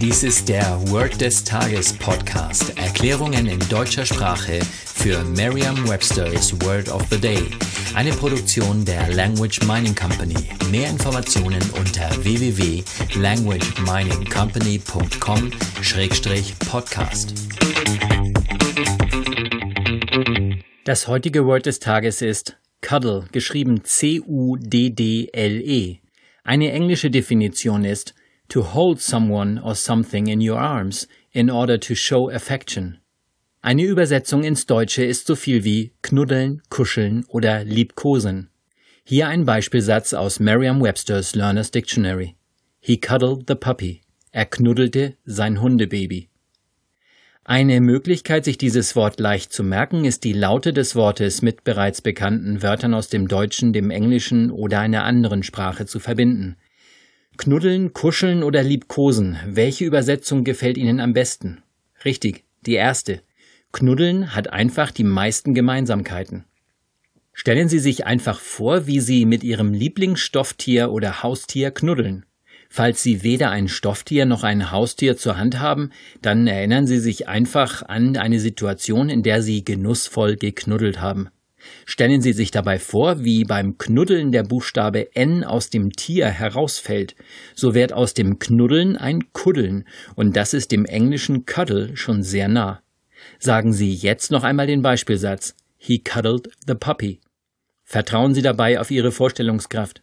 Dies ist der Word des Tages Podcast. Erklärungen in deutscher Sprache für Merriam-Webster's Word of the Day. Eine Produktion der Language Mining Company. Mehr Informationen unter www.languageminingcompany.com-podcast. Das heutige Word des Tages ist Cuddle, geschrieben C-U-D-D-L-E. Eine englische Definition ist to hold someone or something in your arms in order to show affection. Eine Übersetzung ins Deutsche ist so viel wie knuddeln, kuscheln oder liebkosen. Hier ein Beispielsatz aus Merriam-Webster's Learner's Dictionary. He cuddled the puppy. Er knuddelte sein Hundebaby. Eine Möglichkeit, sich dieses Wort leicht zu merken, ist die Laute des Wortes mit bereits bekannten Wörtern aus dem Deutschen, dem Englischen oder einer anderen Sprache zu verbinden. Knuddeln, kuscheln oder liebkosen, welche Übersetzung gefällt Ihnen am besten? Richtig, die erste. Knuddeln hat einfach die meisten Gemeinsamkeiten. Stellen Sie sich einfach vor, wie Sie mit Ihrem Lieblingsstofftier oder Haustier knuddeln. Falls Sie weder ein Stofftier noch ein Haustier zur Hand haben, dann erinnern Sie sich einfach an eine Situation, in der Sie genussvoll geknuddelt haben. Stellen Sie sich dabei vor, wie beim Knuddeln der Buchstabe N aus dem Tier herausfällt. So wird aus dem Knuddeln ein Kuddeln, und das ist dem englischen Cuddle schon sehr nah. Sagen Sie jetzt noch einmal den Beispielsatz. He cuddled the puppy. Vertrauen Sie dabei auf Ihre Vorstellungskraft.